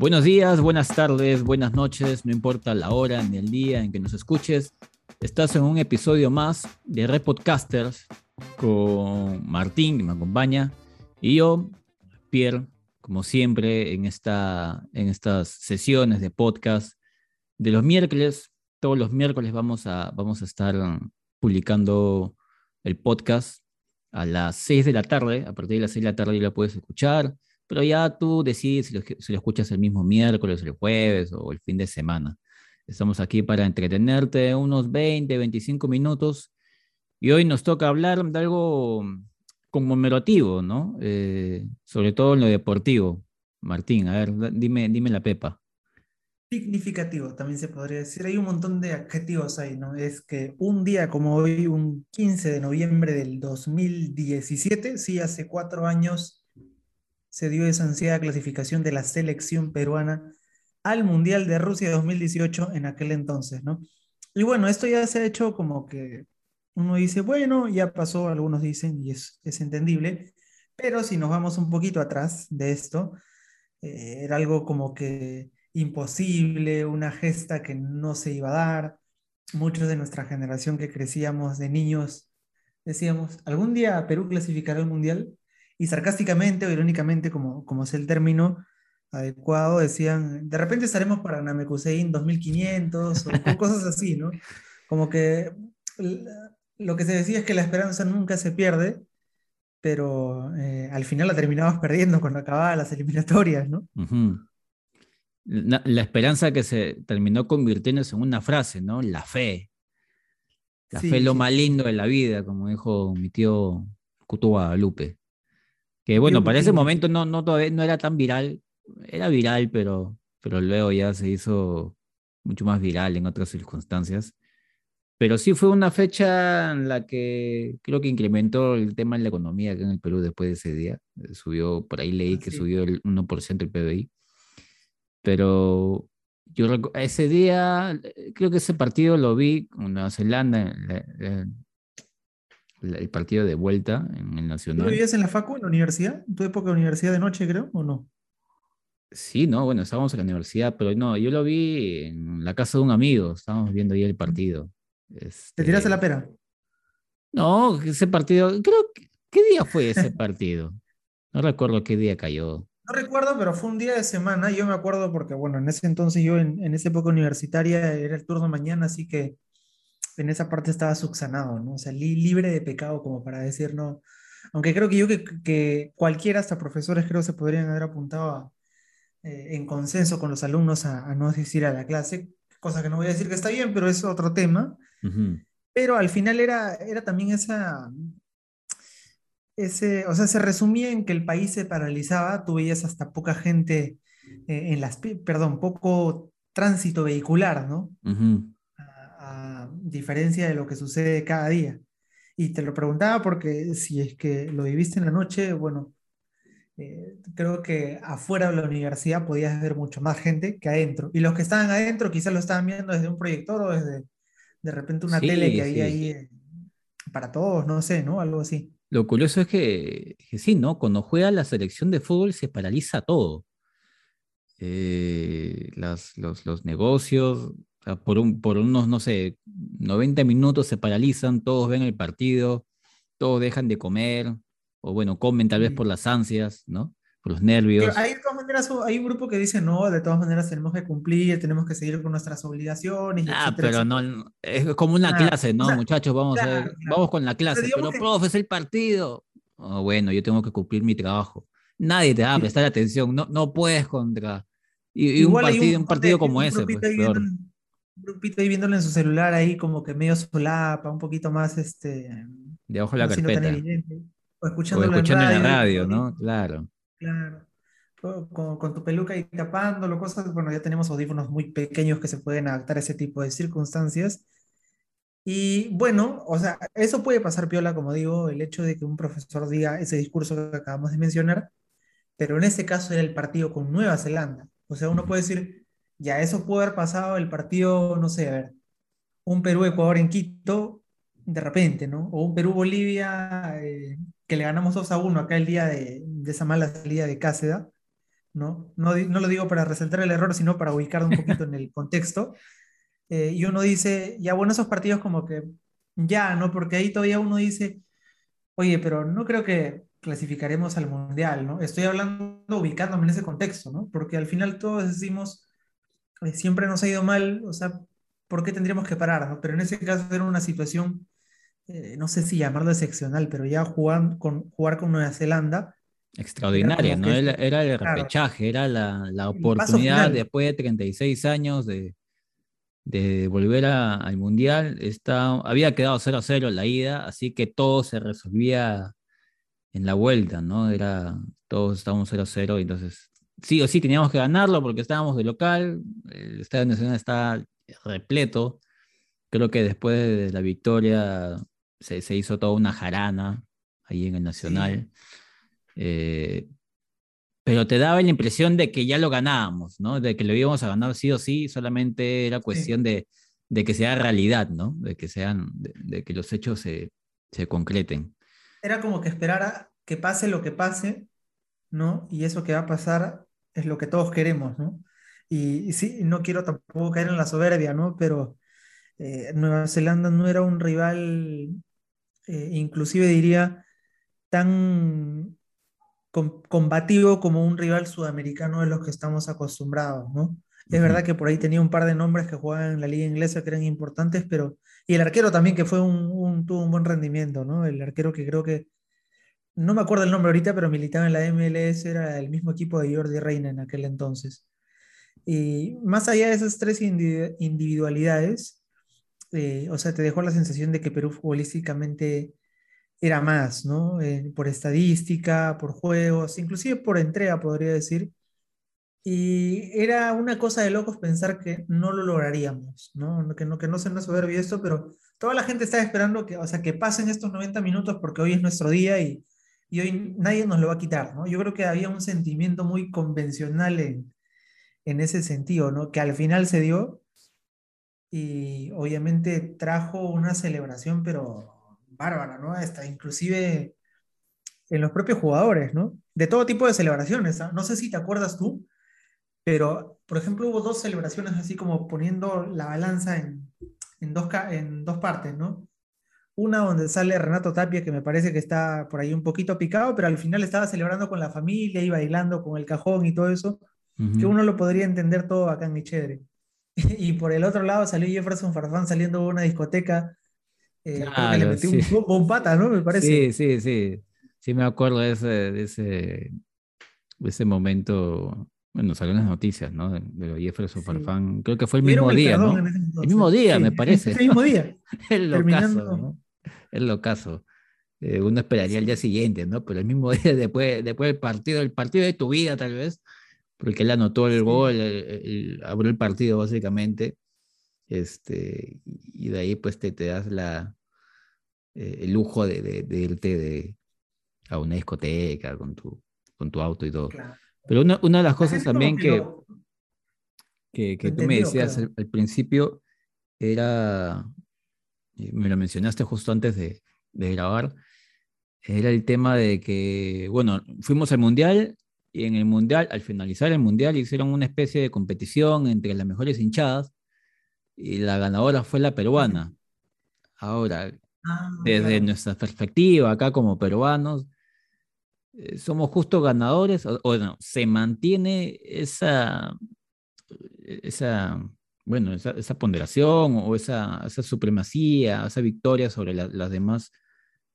Buenos días, buenas tardes, buenas noches, no importa la hora ni el día en que nos escuches. Estás en un episodio más de Red Podcasters con Martín, que me acompaña, y yo, Pierre, como siempre, en, esta, en estas sesiones de podcast de los miércoles. Todos los miércoles vamos a, vamos a estar publicando el podcast a las 6 de la tarde. A partir de las 6 de la tarde ya lo puedes escuchar, pero ya tú decides si lo, si lo escuchas el mismo miércoles, el jueves o el fin de semana. Estamos aquí para entretenerte unos 20, 25 minutos y hoy nos toca hablar de algo conmemorativo, ¿no? Eh, sobre todo en lo deportivo. Martín, a ver, dime, dime la pepa. Significativo, también se podría decir. Hay un montón de adjetivos ahí, ¿no? Es que un día como hoy, un 15 de noviembre del 2017, sí, hace cuatro años, se dio esa ansiada clasificación de la selección peruana al Mundial de Rusia 2018 en aquel entonces, ¿no? Y bueno, esto ya se ha hecho como que uno dice, bueno, ya pasó, algunos dicen, y es, entendible, pero si nos vamos un poquito atrás de esto, eh, era algo como que imposible, una gesta que no se iba a dar. Muchos de nuestra generación que crecíamos de niños decíamos, algún día Perú clasificará el Mundial, y sarcásticamente o irónicamente, como, como es el término adecuado, decían, de repente estaremos para Namekusein 2500 o cosas así, ¿no? Como que lo que se decía es que la esperanza nunca se pierde, pero eh, al final la terminabas perdiendo cuando acababan las eliminatorias, ¿no? la, esperanza que se terminó convirtiéndose en una frase, ¿no? La fe. La fe es lo más lindo de la vida, como dijo mi tío Cuto Guadalupe. Que bueno, para ese momento no, no, todavía no era tan viral, era viral, pero, pero luego ya se hizo mucho más viral en otras circunstancias. Pero sí fue una fecha en la que creo que incrementó el tema en la economía acá en el Perú después de ese día. Subió, por ahí leí que subió el 1% el PBI. Pero yo ese día, eh, creo que ese partido lo vi con Nueva Zelanda, el partido de vuelta en el Nacional. ¿Tú vivías en la Facu, en la universidad? ¿En tu época de universidad de noche, creo, o no? Sí, no, bueno, estábamos en la universidad, pero no, yo lo vi en la casa de un amigo, estábamos viendo ahí el partido. ¿Te tiraste la este, pera? No, ese partido, creo que, ¿qué día fue ese partido? No recuerdo qué día cayó. No recuerdo, pero fue un día de semana. Yo me acuerdo porque, bueno, en ese entonces yo, en, en esa época universitaria, era el turno mañana, así que en esa parte estaba subsanado, ¿no? O sea, libre de pecado, como para decir, no. Aunque creo que yo que, que cualquiera, hasta profesores, creo se podrían haber apuntado eh, en consenso con los alumnos a, a, no asistir a la clase, cosa que no voy a decir que está bien, pero es otro tema. Pero al final era, era también esa, ese, o sea, se resumía en que el país se paralizaba, tú veías hasta poca gente eh, en las, perdón, poco tránsito vehicular, ¿no? a, diferencia de lo que sucede cada día. Y te lo preguntaba porque si es que lo viviste en la noche, bueno, eh, creo que afuera de la universidad podías ver mucho más gente que adentro. Y los que estaban adentro quizás lo estaban viendo desde un proyector o desde de repente una tele que había ahí eh, para todos, no sé, ¿no? Algo así. Lo curioso es que, sí, ¿no? Cuando juega la selección de fútbol se paraliza todo. Eh, los, los, negocios, por, un, por unos, no sé, 90 minutos se paralizan, todos ven el partido, todos dejan de comer, o bueno, comen tal vez por las ansias, ¿no? por los nervios. hay, de todas maneras, hay un grupo que dice, no, de todas maneras tenemos que cumplir, tenemos que seguir con nuestras obligaciones. Ah, pero no, es como una clase, ¿no? Muchachos, vamos, a vamos con la clase, pero, profe, es el partido. Oh, bueno, yo tengo que cumplir mi trabajo. Nadie te va a prestar atención, no, no puedes contra... Y, un partido, un, partido como ese, pues, un grupito ahí viéndolo en su celular ahí como que medio solapa, un poquito más este... De ojo la carpeta. o escuchando, en, la radio, ¿no? Claro. Claro. Con, tu peluca y tapándolo, cosas, bueno, ya tenemos audífonos muy pequeños que se pueden adaptar a ese tipo de circunstancias. Y bueno, o sea, eso puede pasar piola, como digo, el hecho de que un profesor diga ese discurso que acabamos de mencionar, pero en este caso era el partido con Nueva Zelanda. O sea, uno puede decir, ya eso puede haber pasado el partido, no sé, a ver, un Perú-Ecuador en Quito, de repente, ¿no? O un Perú-Bolivia, eh, que le ganamos 2 a 1 acá el día de, esa mala salida de Cáceda, ¿no? No, lo digo para resaltar el error, sino para ubicarlo un poquito en el contexto. Eh, y uno dice, ya bueno, esos partidos como que ya, ¿no? Porque ahí todavía uno dice, oye, pero no creo que clasificaremos al Mundial, ¿no? Estoy hablando, ubicándome en ese contexto, ¿no? Porque al final todos decimos, siempre nos ha ido mal, o sea, ¿por qué tendríamos que parar, ¿no? Pero en ese caso era una situación, eh, no sé si llamarlo excepcional, pero ya jugar con, jugar con Nueva Zelanda. Extraordinaria, ¿no? Era, el repechaje, era la, oportunidad después de 36 años de, de volver al Mundial. Está, había quedado 0-0 la ida, así que todo se resolvía en la vuelta, ¿no? Era, todos estábamos 0-0, entonces sí o sí teníamos que ganarlo porque estábamos de local, el Estadio Nacional está repleto. Creo que después de la victoria se, se hizo toda una jarana ahí en el Nacional. Eh, pero te daba la impresión de que ya lo ganábamos, ¿no? De que lo íbamos a ganar sí o sí, solamente era cuestión de, de, que sea realidad, ¿no? De que, sean, de, que los hechos se, se, concreten. Era como que esperara que pase lo que pase, ¿no? Y eso que va a pasar es lo que todos queremos, ¿no? Y, sí, no quiero tampoco caer en la soberbia, ¿no? Pero eh, Nueva Zelanda no era un rival, eh, inclusive diría, tan combativo como un rival sudamericano de los que estamos acostumbrados, ¿no? Es verdad que por ahí tenía un par de nombres que jugaban en la liga inglesa que eran importantes, pero... Y el arquero también, que fue un, tuvo un buen rendimiento, ¿no? El arquero que creo que... No me acuerdo el nombre ahorita, pero militaba en la MLS, era el mismo equipo de Jordi Reina en aquel entonces. Y más allá de esas tres individualidades, eh, o sea, te dejó la sensación de que Perú futbolísticamente era más, ¿no? Eh, por estadística, por juegos, inclusive por entrega, podría decir. Y era una cosa de locos pensar que no lo lograríamos, ¿no? Que no, que no se nos soberbio esto, pero toda la gente está esperando que, o sea, que pasen estos 90 minutos porque hoy es nuestro día y, y hoy nadie nos lo va a quitar, ¿no? Yo creo que había un sentimiento muy convencional en, en ese sentido, ¿no? Que al final se dio y obviamente trajo una celebración, pero bárbara, ¿no? Hasta inclusive en los propios jugadores, ¿no? De todo tipo de celebraciones. ¿ah? No sé si te acuerdas tú, pero por ejemplo hubo dos celebraciones así como poniendo la balanza en, en, dos, en dos partes, ¿no? Una donde sale Renato Tapia, que me parece que está por ahí un poquito picado, pero al final estaba celebrando con la familia y bailando con el cajón y todo eso, que uno lo podría entender todo acá en y por el otro lado salió Jefferson Farfán saliendo de una discoteca eh, le metió un ¿no? Me parece. Sí, sí, sí. Sí, me acuerdo de ese, de ese, de ese momento. Bueno, salió en las noticias, ¿no? De, de Farfán. Creo que fue el mismo día, ¿no? El mismo día, me parece. El mismo día. el locazo, ¿no? El locazo. Eh, uno esperaría el día siguiente, ¿no? Pero el mismo día después, después del partido, el partido de tu vida, tal vez, porque él anotó el gol, abrió el partido, básicamente. Este, y de ahí pues te, te das la, eh, el lujo de, de, irte de, a una discoteca con tu, con tu auto y todo. Pero una, una, de las cosas también que, que, que, tú me decías al, principio era, me lo mencionaste justo antes de, de grabar, era el tema de que, bueno, fuimos al Mundial y en el Mundial, al finalizar el Mundial, hicieron una especie de competición entre las mejores hinchadas y la ganadora fue la peruana. Ahora, ah, desde nuestra perspectiva, acá como peruanos, somos justo ganadores, o, no, se mantiene esa, esa bueno, esa, esa ponderación o esa, esa, supremacía, esa victoria sobre las demás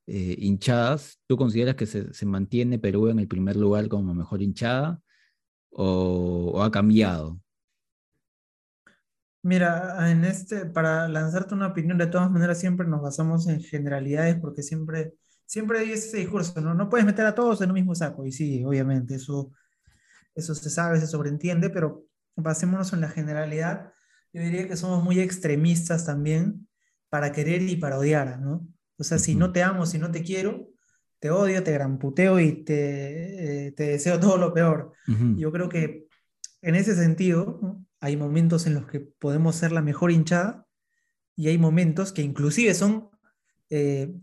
eh, hinchadas. ¿Tú consideras que se, se, mantiene Perú en el primer lugar como mejor hinchada o, o ha cambiado? Mira, en este, para lanzarte una opinión, de todas maneras siempre nos basamos en generalidades porque siempre, siempre hay ese discurso, ¿no? No puedes meter a todos en un mismo saco, y sí, obviamente, eso, eso se sabe, se sobreentiende, pero basémonos en la generalidad. Yo diría que somos muy extremistas también para querer y para odiar, ¿no? O sea, si no te amo, si no te quiero, te odio, te gramputeo y te, eh, te deseo todo lo peor. Yo creo que en ese sentido, ¿no? hay momentos en los que podemos ser la mejor hinchada y hay momentos que inclusive son eh,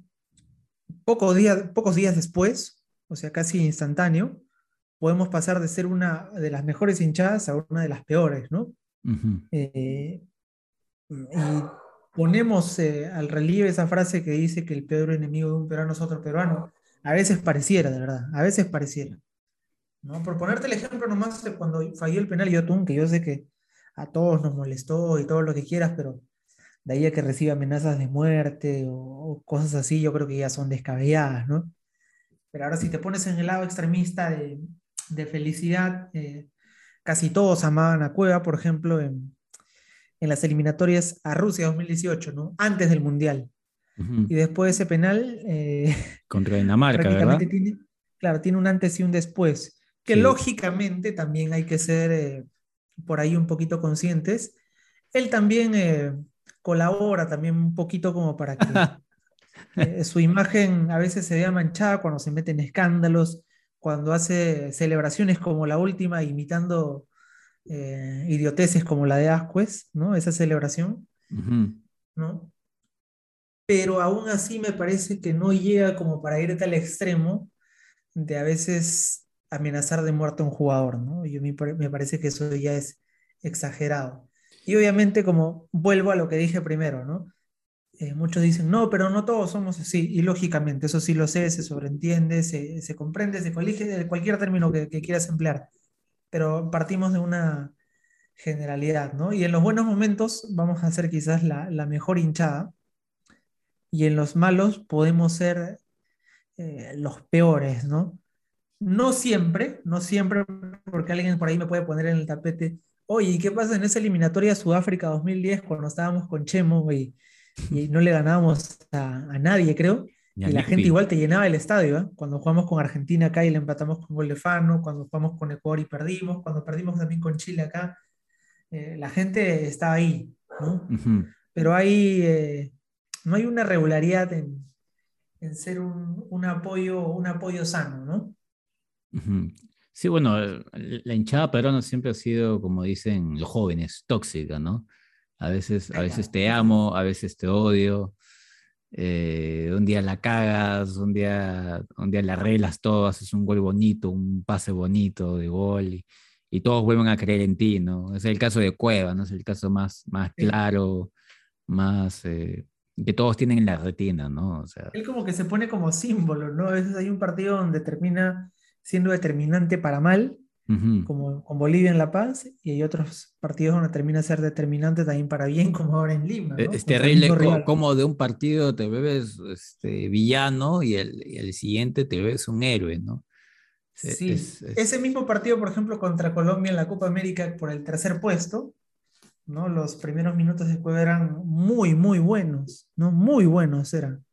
pocos, días, pocos días después, o sea, casi instantáneo, podemos pasar de ser una de las mejores hinchadas a una de las peores, ¿no? Ujú. Eh, y ponemos eh, al relieve esa frase que dice que el peor enemigo de un peruano es otro peruano. A veces pareciera, de verdad, a veces pareciera. ¿no? Por ponerte el ejemplo nomás de cuando falló el penal Yotun, que yo sé que a todos nos molestó y todo lo que quieras, pero de ahí a que recibe amenazas de muerte o, o cosas así, yo creo que ya son descabelladas, ¿no? Pero ahora si te pones en el lado extremista de, de felicidad, eh, casi todos amaban a Cueva, por ejemplo, en, en las eliminatorias a Rusia 2018, ¿no? Antes del Mundial. Ujú. Y después de ese penal, eh, Contra Dinamarca, ¿verdad? tiene, claro, tiene un antes y un después, que Sí. lógicamente también hay que ser eh, por ahí un poquito conscientes. Él también colabora también un poquito como para que eh, su imagen a veces se vea manchada cuando se mete en escándalos, cuando hace celebraciones como la última, imitando eh, idioteces como la de Ascuez, ¿no? Esa celebración. ¿no? Pero aún así me parece que no llega como para irte al extremo de a veces amenazar de muerte a un jugador, ¿no? Yo, me, me parece que eso ya es exagerado. Y obviamente, como vuelvo a lo que dije primero, ¿no? Eh, muchos dicen, no, pero no todos somos así. Y lógicamente, eso sí lo sé, se sobreentiende, se, se comprende, se colige de cualquier término que, quieras emplear. Pero partimos de una generalidad, ¿no? Y en los buenos momentos vamos a ser quizás la, la mejor hinchada, y en los malos podemos ser eh, los peores, ¿no? No siempre, no siempre, porque alguien por ahí me puede poner en el tapete, oye, ¿y qué pasa en esa eliminatoria Sudáfrica 2010 cuando estábamos con Chemo y, y no le ganábamos a, a nadie, creo? Ya, Y la gente igual te llenaba el estadio, ¿eh? Cuando jugamos con Argentina acá y le empatamos con gol de Fano, cuando jugamos con Ecuador y perdimos, cuando perdimos también con Chile acá, eh, la gente estaba ahí, ¿no? Ujú. Pero hay, eh, no hay una regularidad en, en ser un, un apoyo, un apoyo sano, ¿no? Ujú. Sí, bueno, la hinchada peruana siempre ha sido, como dicen los jóvenes, tóxica, ¿no? A veces, a veces te amo, a veces te odio. eh, un día la cagas, un día, un día la arreglas todo, haces un gol bonito, un pase bonito de gol y, y todos vuelven a creer en ti, ¿no? Es el caso de Cueva, ¿no? Es el caso más, más claro, más eh, que todos tienen en la retina, ¿no? O sea, Él como que se pone como símbolo, ¿no? A veces hay un partido donde termina siendo determinante para mal, como con Bolivia en La Paz, y hay otros partidos donde termina ser determinante también para bien, como ahora en Lima, ¿no? Es terrible mismo co- rival. cómo de un partido te ves este, villano y el, y el siguiente te ves un héroe, ¿no? Se- Sí, es- es- ese mismo partido, por ejemplo, contra Colombia en la Copa América por el tercer puesto, ¿no? Los primeros minutos de juego eran muy, muy buenos, ¿no? Muy buenos eran.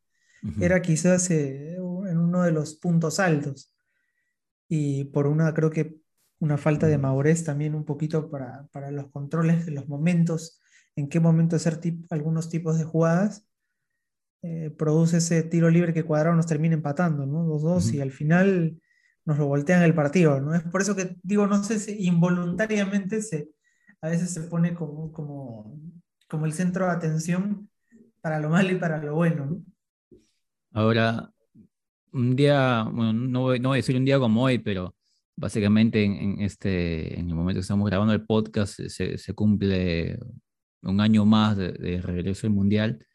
Era quizás eh, en uno de los puntos altos. Y por una, creo que una falta de madurez también un poquito para, para los controles de los momentos, en qué momento hacer tip- algunos tipos de jugadas, eh, produce ese tiro libre que Cuadrado nos termina empatando, ¿no? 2-2 Ujú. y al final nos lo voltean el partido, ¿no? Es por eso que digo, no sé si involuntariamente se, a veces se pone como, como, como el centro de atención para lo malo y para lo bueno, ¿no? Ahora, un día, bueno, no voy, no voy a decir un día como hoy, pero básicamente en, en este, en el momento que estamos grabando el podcast, se- se, cumple un año más de, de regreso al Mundial.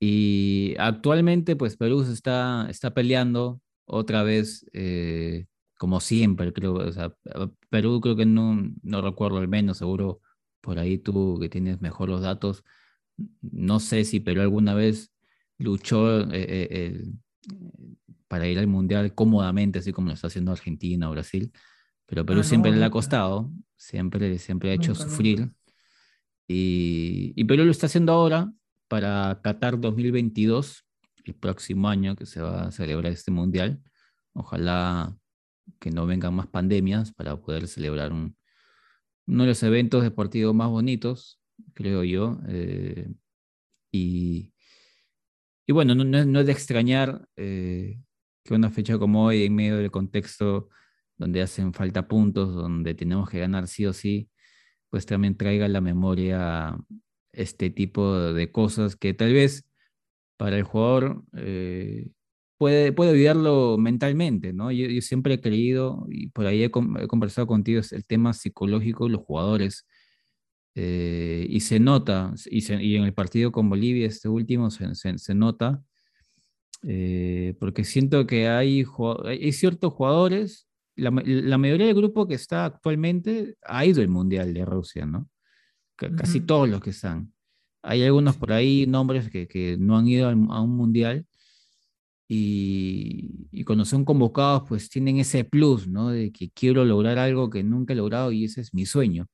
Y actualmente, pues Perú se está, está peleando otra vez, eh, como siempre, creo. O sea, Perú creo que no, no recuerdo al menos, seguro por ahí tú que tienes mejor los datos. No sé si Perú alguna vez luchó eh, eh, para ir al Mundial cómodamente, así como lo está haciendo Argentina o Brasil. Pero Perú Ah, siempre no, le ha nunca. costado, siempre, siempre ha hecho Nunca, sufrir. Y, y Perú lo está haciendo ahora para Qatar 2022, el próximo año que se va a celebrar este mundial. Ojalá que no vengan más pandemias para poder celebrar un, uno de los eventos deportivos más bonitos, creo yo. eh, y, y bueno, no, no es, de extrañar eh, que una fecha como hoy, en medio del contexto donde hacen falta puntos, donde tenemos que ganar sí o sí, pues también traiga a la memoria este tipo de cosas que tal vez para el jugador eh, puede, puede olvidarlo mentalmente, ¿no? Yo, siempre he creído, y por ahí he, he conversado contigo, es el tema psicológico los jugadores. Eh, y se nota, y, se, y, en el partido con Bolivia, este último, se, se, se nota, eh, porque siento que hay, hay ciertos jugadores, la, la, mayoría del grupo que está actualmente ha ido al Mundial de Rusia, ¿no? C casi uh -huh. todos los que están. Hay algunos por ahí, nombres que, que no han ido a un Mundial, y, y, cuando son convocados, pues tienen ese plus, ¿no? De que quiero lograr algo que nunca he logrado y ese es mi sueño.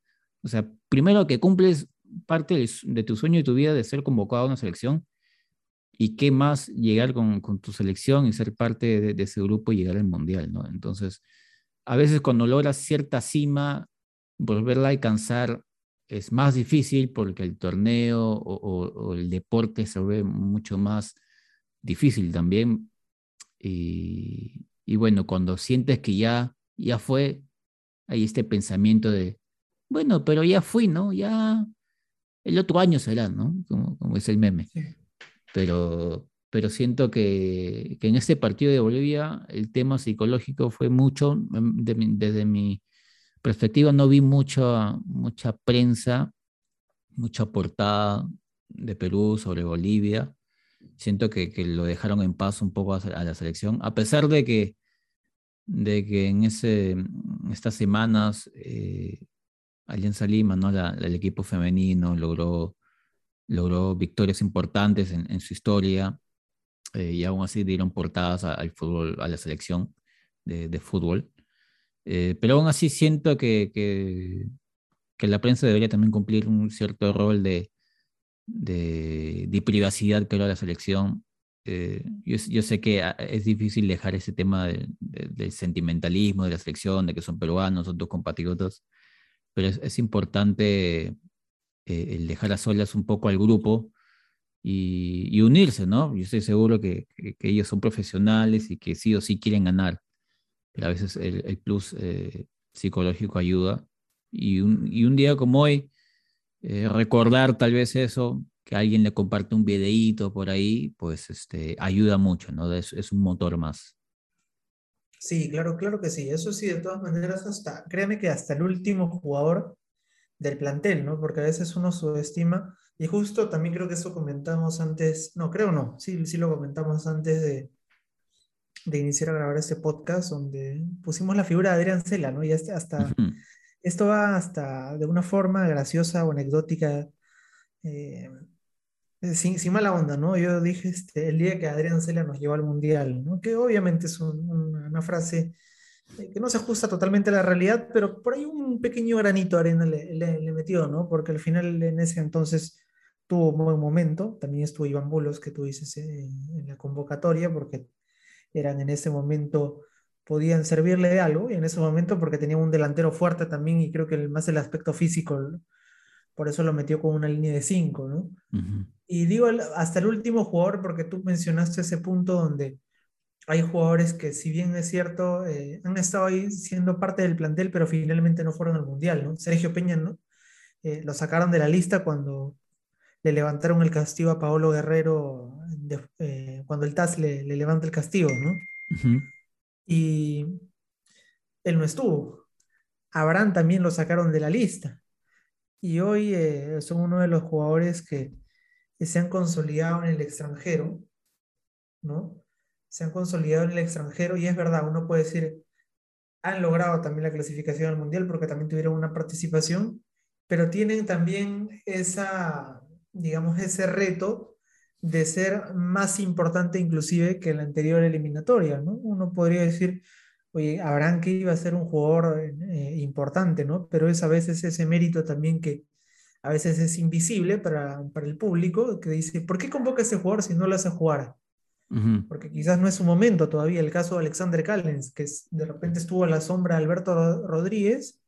O sea, primero que cumples parte de tu sueño y tu vida de ser convocado a una selección y qué más llegar con, con tu selección y ser parte de, de, ese grupo y llegar al mundial, ¿no? Entonces, a veces cuando logras cierta cima, volverla a alcanzar es más difícil porque el torneo o, o, o el deporte se ve mucho más difícil también. Y, y, bueno, cuando sientes que ya, ya fue, hay este pensamiento de, bueno, pero ya fui, ¿no? Ya el otro año será, ¿no? Como, como es el meme. Sí. Pero, pero siento que, que, en este partido de Bolivia el tema psicológico fue mucho, em, de, desde mi perspectiva no vi mucha, mucha prensa, mucha portada de Perú sobre Bolivia siento que, que, lo dejaron en paz un poco a, a, la selección, a pesar de que, de que en ese, estas semanas eh, Alianza Lima, ¿no? El equipo femenino logró, logró victorias importantes en, su historia eh, y aún así dieron portadas al fútbol, a la selección de, fútbol. Eh, pero aún así siento que, que, la prensa debería también cumplir un cierto rol de, de, de privacidad que era la selección. Eh, yo, sé que ah, es difícil dejar ese tema de, de, del sentimentalismo de la selección, de que son peruanos, son tus compatriotas, pero es, importante eh, dejar a solas un poco al grupo y, unirse, ¿no? Yo estoy seguro que, ellos son profesionales y que sí o sí quieren ganar, pero a veces el, el plus eh, psicológico ayuda. Y un, día como hoy, eh, recordar tal vez eso, que alguien le comparte un videíto por ahí, pues este, ayuda mucho, ¿no? Es, un motor más. Sí, claro, claro que sí. Eso sí, de todas maneras, hasta, créeme que hasta el último jugador del plantel, ¿no? Porque a veces uno subestima, y justo también creo que eso comentamos antes, no, creo no, sí, sí lo comentamos antes de, de iniciar a grabar este podcast, donde pusimos la figura de Adrián Cela, ¿no? Y hasta, hasta uh -huh esto va hasta de una forma graciosa o anecdótica, eh, sin, sin, mala onda, ¿no? Yo dije este, el día que Adrián Cela nos llevó al Mundial, ¿no? Que obviamente es un, una, frase eh, que no se ajusta totalmente a la realidad, pero por ahí un pequeño granito de arena le, metió, ¿no? Porque al final en ese entonces tuvo un buen momento, también estuvo Iván Bulos, que tú dices en, en la convocatoria, porque eran en ese momento podían servirle de algo y en ese momento porque tenía un delantero fuerte también y creo que más el aspecto físico, por eso lo metió con una línea de 5, ¿no? Uh -huh. Y digo hasta el último jugador porque tú mencionaste ese punto donde hay jugadores que si bien es cierto, eh, han estado ahí siendo parte del plantel, pero finalmente no fueron al Mundial, ¿no? Sergio Peña, ¿no? Eh, lo sacaron de la lista cuando le levantaron el castigo a Paolo Guerrero, de, eh, cuando el TAS le, le, levanta el castigo, ¿no? Uh -huh y él no estuvo. Abraham también lo sacaron de la lista. Y hoy eh, son uno de los jugadores que, se han consolidado en el extranjero, ¿no? Se han consolidado en el extranjero y es verdad, uno puede decir, han logrado también la clasificación al Mundial porque también tuvieron una participación, pero tienen también esa, digamos, ese reto de ser más importante inclusive que la anterior eliminatoria, ¿no? Uno podría decir, oye, Abraham que iba a ser un jugador eh, importante, ¿no? Pero es a veces ese mérito también que a veces es invisible para, para el público, que dice, ¿por qué convoca a ese jugador si no lo hace jugar? Uh -huh. Porque quizás no es su momento todavía. El caso de Alexander Callens, que de repente estuvo a la sombra de Alberto Rodríguez,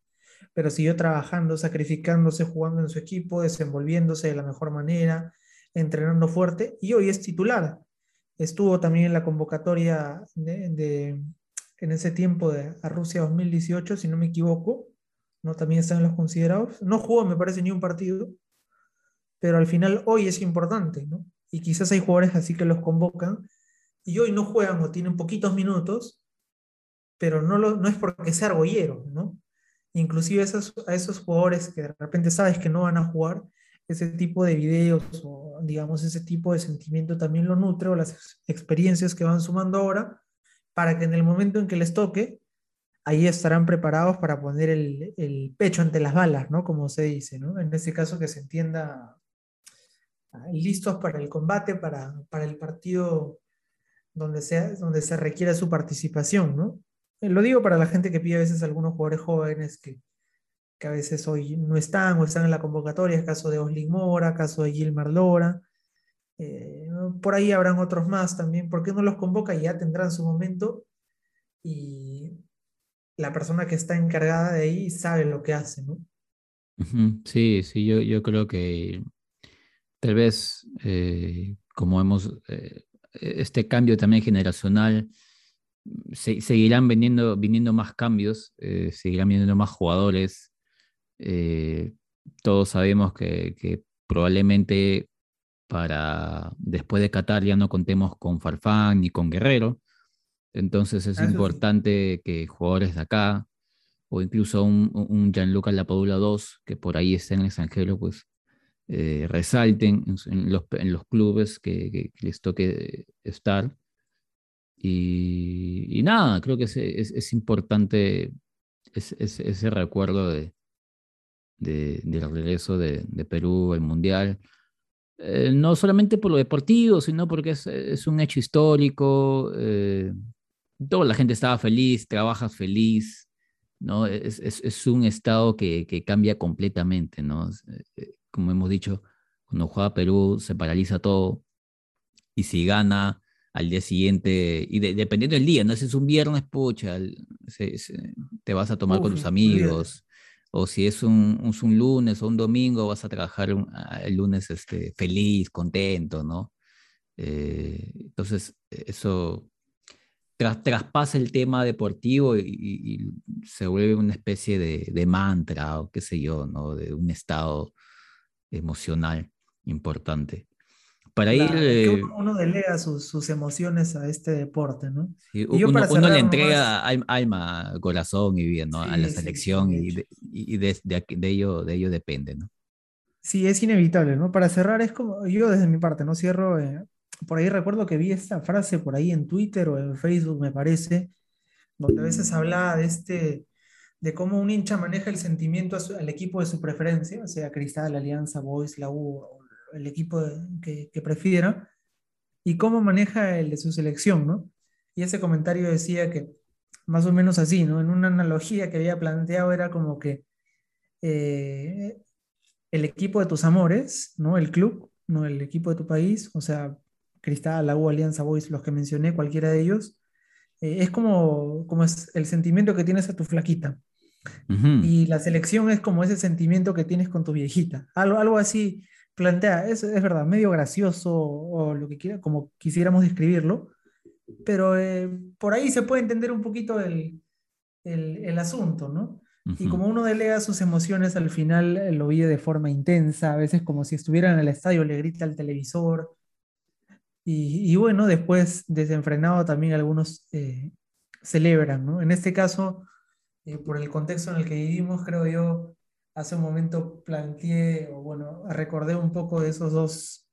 pero siguió trabajando, sacrificándose, jugando en su equipo, desenvolviéndose de la mejor manera, entrenando fuerte y hoy es titular. Estuvo también en la convocatoria de, de, en ese tiempo de a Rusia 2018, si no me equivoco, ¿no? también están los considerados. No jugó, me parece, ni un partido, pero al final hoy es importante, ¿no? Y quizás hay jugadores así que los convocan y hoy no juegan o tienen poquitos minutos, pero no, lo, no es porque sea argollero, ¿no? Inclusive esos, a esos jugadores que de repente sabes que no van a jugar, ese tipo de videos o digamos ese tipo de sentimiento también lo nutre o las experiencias que van sumando ahora para que en el momento en que les toque, ahí estarán preparados para poner el, el pecho ante las balas, ¿no? Como se dice, ¿no? En este caso que se entienda ah, listos para el combate, para, para el partido donde, sea, donde se requiera su participación, ¿no? Eh, lo digo para la gente que pide a veces algunos jugadores jóvenes que, que a veces hoy no están o están en la convocatoria, el caso de Oslin Mora, caso de Gilmar Lora, eh, por ahí habrán otros más también, ¿por qué no los convoca? Y ya tendrán su momento y la persona que está encargada de ahí sabe lo que hace, ¿no? Sí, sí, yo, yo creo que tal vez eh, como hemos, este cambio también generacional, seguirán viniendo, viniendo más cambios, eh, seguirán viniendo más jugadores. Eh, todos sabemos que, probablemente para después de Qatar ya no contemos con Farfán ni con Guerrero. Entonces es importante que jugadores de acá, o incluso un, un Gianluca Lapadula II, que por ahí está en el extranjero, pues eh, resalten en los, en los clubes que, que, les toque estar y, nada, creo que es, es, importante ese recuerdo de, de, del regreso de, de, Perú al Mundial. Eh, no solamente por lo deportivo, sino porque es, es un hecho histórico. Eh, toda la gente estaba feliz, trabajas feliz, ¿no? Es, es, es un estado que, que, cambia completamente, ¿no? Eh, como hemos dicho, cuando juega Perú se paraliza todo y si gana al día siguiente, y dependiendo del día, ¿no? Si es un viernes, pucha, te vas a tomar con tus amigos, o si es un, un, lunes o un domingo, vas a trabajar ah, el lunes este, feliz, contento, ¿no? Eh, entonces, eso traspasa el tema deportivo y, se vuelve una especie de, de, mantra o qué sé yo, ¿no? De un estado emocional importante para ir... Eh, uno, delega sus, sus, emociones a este deporte, ¿no? uno, le entrega alma, corazón y vida, ¿no? a la selección y, de, y de, de, ello, de ello depende, ¿no? Sí, es inevitable, ¿no? Para cerrar es como, yo desde mi parte, ¿no? Cierro, eh, por ahí recuerdo que vi esta frase por ahí en Twitter o en Facebook, me parece, donde a veces hablaba de este, de cómo un hincha maneja el sentimiento al equipo de su preferencia, o sea, Cristal, Alianza, Boys, la U el equipo que, prefiera, y cómo maneja el de su selección, ¿no? Y ese comentario decía que más o menos así, ¿no? En una analogía que había planteado era como que eh, el equipo de tus amores, ¿no? El club, ¿no? El equipo de tu país, o sea, Cristal, la U, Alianza Boys, los que mencioné, cualquiera de ellos, eh, es como, como es el sentimiento que tienes a tu flaquita. Y la selección es como ese sentimiento que tienes con tu viejita. Algo, algo así plantea, es, es verdad, medio gracioso o lo que quiera, como quisiéramos describirlo, pero eh, por ahí se puede entender un poquito el, el, el asunto, ¿no? Y como uno delega sus emociones, al final eh, lo vive de forma intensa, a veces como si estuviera en el estadio, le grita al televisor. Y, y bueno, después, desenfrenado, también algunos eh, celebran, ¿no? En este caso, por el contexto en el que vivimos, creo yo, hace un momento planteé, o bueno, recordé un poco de esos dos,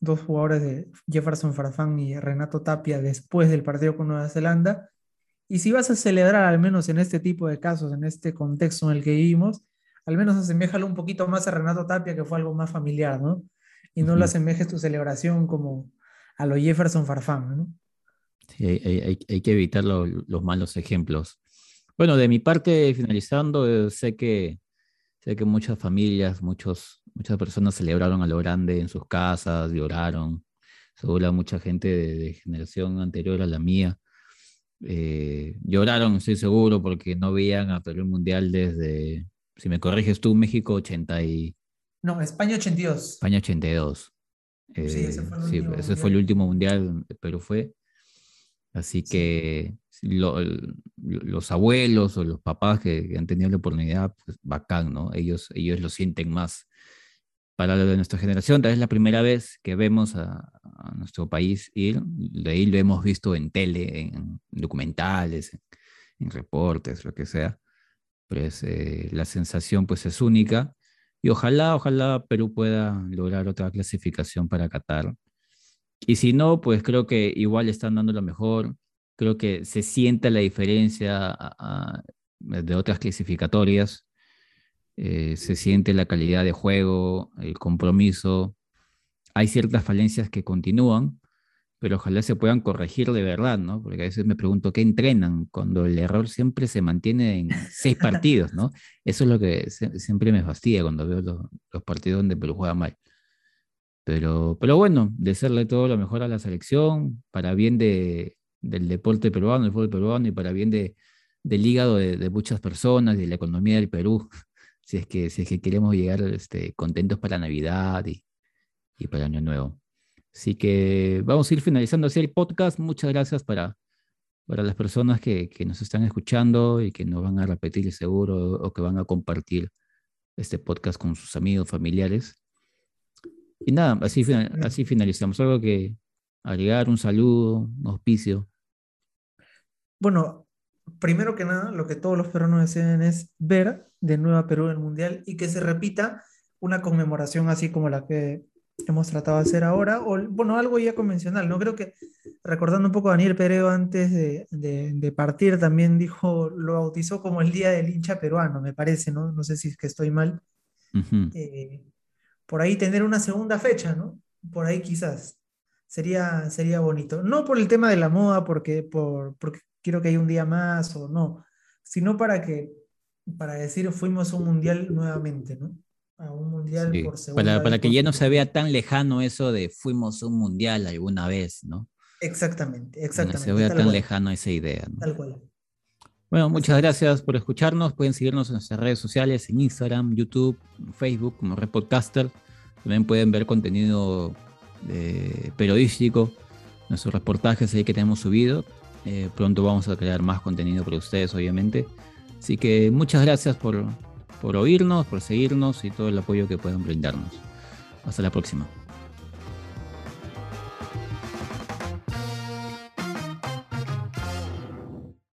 dos jugadores de Jefferson Farfán y Renato Tapia después del partido con Nueva Zelanda. Y si vas a celebrar, al menos en este tipo de casos, en este contexto en el que vivimos, al menos aseméjalo un poquito más a Renato Tapia, que fue algo más familiar, ¿no? Y no lo asemejes tu celebración como a lo Jefferson Farfán, ¿no? Sí, hay, hay, que evitar los malos ejemplos. Bueno, de mi parte, finalizando, eh, sé que Sé que muchas familias, muchos, muchas personas celebraron a lo grande en sus casas, lloraron. Seguro mucha gente de, generación anterior a la mía. Eh, lloraron, estoy seguro, porque no veían a Perú Mundial desde, si me corriges tú, México 80 y... No, España 82. España 82. sí, ese fue el, sí, ese fue el último mundial Perú fue. Así que los abuelos o los papás que, han tenido la oportunidad, pues bacán. Ellos, ellos lo sienten más. para lo de nuestra generación, tal vez es la primera vez que vemos a, nuestro país ir, de ahí lo hemos visto en tele, en documentales, en, reportes, lo que sea, pues la sensación pues es única y ojalá, ojalá Perú pueda lograr otra clasificación para Qatar. Y si no, pues creo que igual están dando lo mejor, creo que se siente la diferencia de otras clasificatorias, eh, se siente la calidad de juego, el compromiso. Hay ciertas falencias que continúan, pero ojalá se puedan corregir de verdad, ¿no? Porque a veces me pregunto, ¿qué entrenan cuando el error siempre se mantiene en seis partidos, ¿no? Eso es lo que siempre me fastidia cuando veo los, partidos donde Perú juega mal. Pero, pero bueno, desearle todo lo mejor a la selección, para bien de, del deporte peruano, del fútbol peruano y para bien de, del hígado de, de muchas personas y de la economía del Perú si es que, si es que queremos llegar este, contentos para Navidad y, y para Año Nuevo. Así que vamos a ir finalizando así el podcast. Muchas gracias para, para las personas que, que, nos están escuchando y que nos van a repetir seguro o que van a compartir este podcast con sus amigos, familiares. Y nada, así, así finalizamos. Algo que agregar, un saludo, un auspicio. Bueno, primero que nada, lo que todos los peruanos desean es ver de nuevo a Perú en el Mundial y que se repita una conmemoración así como la que hemos tratado de hacer ahora, o bueno, algo ya convencional, ¿no? Creo que recordando un poco a Daniel Pereo antes de, de, partir, también dijo, lo bautizó como el Día del hincha peruano, me parece, ¿no? No sé si es que estoy mal. Eh, por ahí tener una segunda fecha, ¿no? Por ahí quizás. Sería, sería bonito. No por el tema de la moda, porque, por, porque quiero que haya un día más o no, sino para que, para decir fuimos a un mundial nuevamente, ¿no? A un mundial por segunda Para, para que ya no se vea tan lejano eso de fuimos a un mundial alguna vez, ¿no? Exactamente, exactamente. No se vea tan lejano esa idea. ¿no? Tal cual. Bueno, muchas gracias por escucharnos. Pueden seguirnos en nuestras redes sociales, en Instagram, YouTube, Facebook, como Red Podcaster. También pueden ver contenido periodístico, nuestros reportajes ahí que tenemos subido. Eh, pronto vamos a crear más contenido para ustedes, obviamente. Así que muchas gracias por, por oírnos, por seguirnos y todo el apoyo que puedan brindarnos. Hasta la próxima.